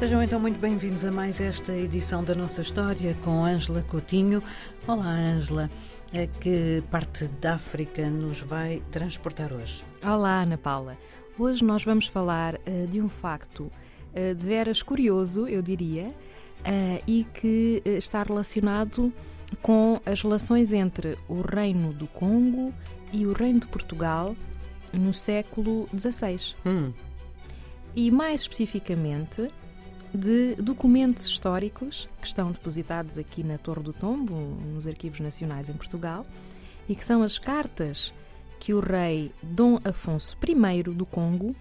Sejam então muito bem-vindos a mais esta edição da nossa história com Ângela Coutinho. Olá, Ângela. A que parte da África nos vai transportar hoje? Olá, Ana Paula. Hoje nós vamos falar uh, de um facto uh, de veras curioso, eu diria, uh, e que está relacionado com as relações entre o Reino do Congo e o Reino de Portugal no século XVI. Hum. E mais especificamente de documentos históricos que estão depositados aqui na Torre do Tombo, nos Arquivos Nacionais em Portugal, e que são as cartas que o rei Dom Afonso I do Congo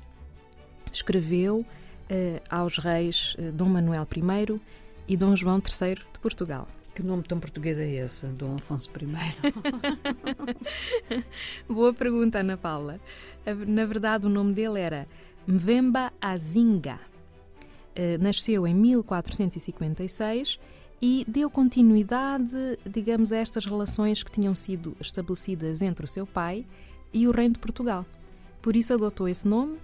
escreveu eh, aos reis eh, Dom Manuel I e Dom João III de Portugal. Que nome tão português é esse, Dom Afonso I? Boa pergunta, Ana Paula. Na verdade, o nome dele era Mvemba Azinga. Eh, nasceu em 1456 e deu continuidade, digamos, a estas relações que tinham sido estabelecidas entre o seu pai e o Reino de Portugal. Por isso adotou esse nome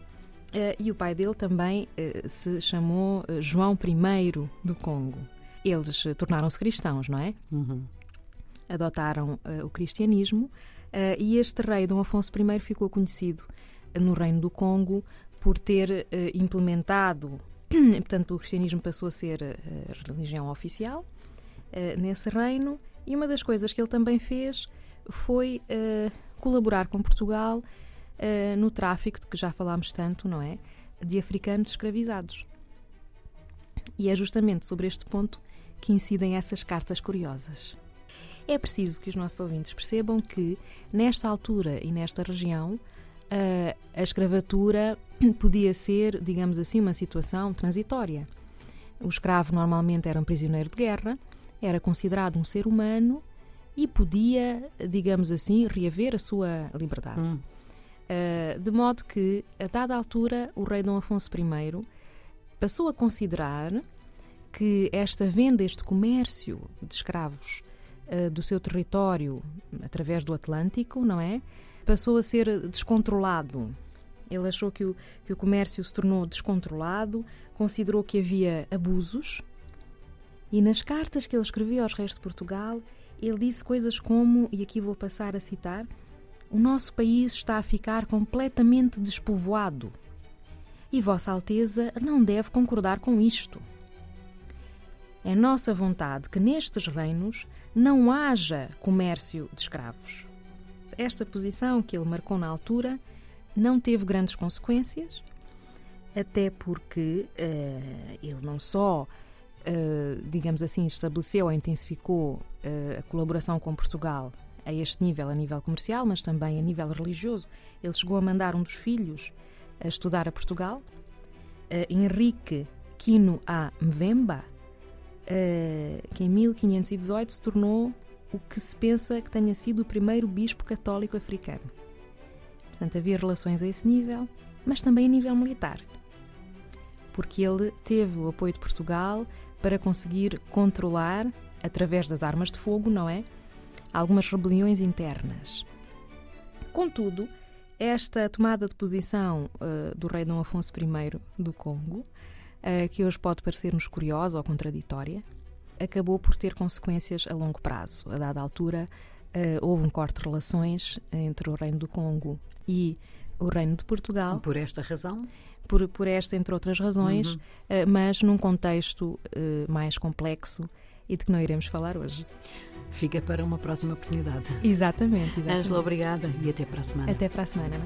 eh, e o pai dele também eh, se chamou João I do Congo. Eles tornaram-se cristãos, não é? Uhum. Adotaram o cristianismo e este rei, Dom Afonso I, ficou conhecido no Reino do Congo por ter implementado Portanto, o cristianismo passou a ser a eh, religião oficial uh, nesse reino e uma das coisas que ele também fez foi uh, colaborar com Portugal uh, no tráfico de que já falámos tanto, não é? De africanos escravizados. E é justamente sobre este ponto que incidem essas cartas curiosas. É preciso que os nossos ouvintes percebam que, nesta altura e nesta região, a, a escravatura podia ser, digamos assim, uma situação transitória. O escravo normalmente era um prisioneiro de guerra, era considerado um ser humano e podia, digamos assim, reaver a sua liberdade. Hum. Uh, de modo que, a dada altura, o rei Dom Afonso I passou a considerar que esta venda, este comércio de escravos uh, do seu território através do Atlântico, não é? Passou a ser descontrolado ele achou que o, que o comércio se tornou descontrolado, considerou que havia abusos e nas cartas que ele escrevia aos reis de Portugal, ele disse coisas como, e aqui vou passar a citar: O nosso país está a ficar completamente despovoado e Vossa Alteza não deve concordar com isto. É nossa vontade que nestes reinos não haja comércio de escravos. Esta posição que ele marcou na altura não teve grandes consequências, até porque uh, ele não só, uh, digamos assim, estabeleceu ou intensificou uh, a colaboração com Portugal a este nível, a nível comercial, mas também a nível religioso. Ele chegou a mandar um dos filhos a estudar a Portugal, Henrique Quino A. Mvemba, que em 1518 se tornou o que se pensa que tenha sido o primeiro bispo católico africano. Portanto, havia relações a esse nível, mas também a nível militar. Porque ele teve o apoio de Portugal para conseguir controlar, através das armas de fogo, não é? Algumas rebeliões internas. Contudo, esta tomada de posição uh, do rei Dom Afonso I do Congo, uh, que hoje pode parecer-nos curiosa ou contraditória, acabou por ter consequências a longo prazo. A dada altura, uh, houve um corte de relações entre o Reino do Congo e o Reino de Portugal. Por esta razão? Por, por esta, entre outras razões, uhum. uh, mas num contexto uh, mais complexo e de que não iremos falar hoje. Fica para uma próxima oportunidade. Exatamente. exatamente. Ângela, obrigada e até para a semana. Até para a semana.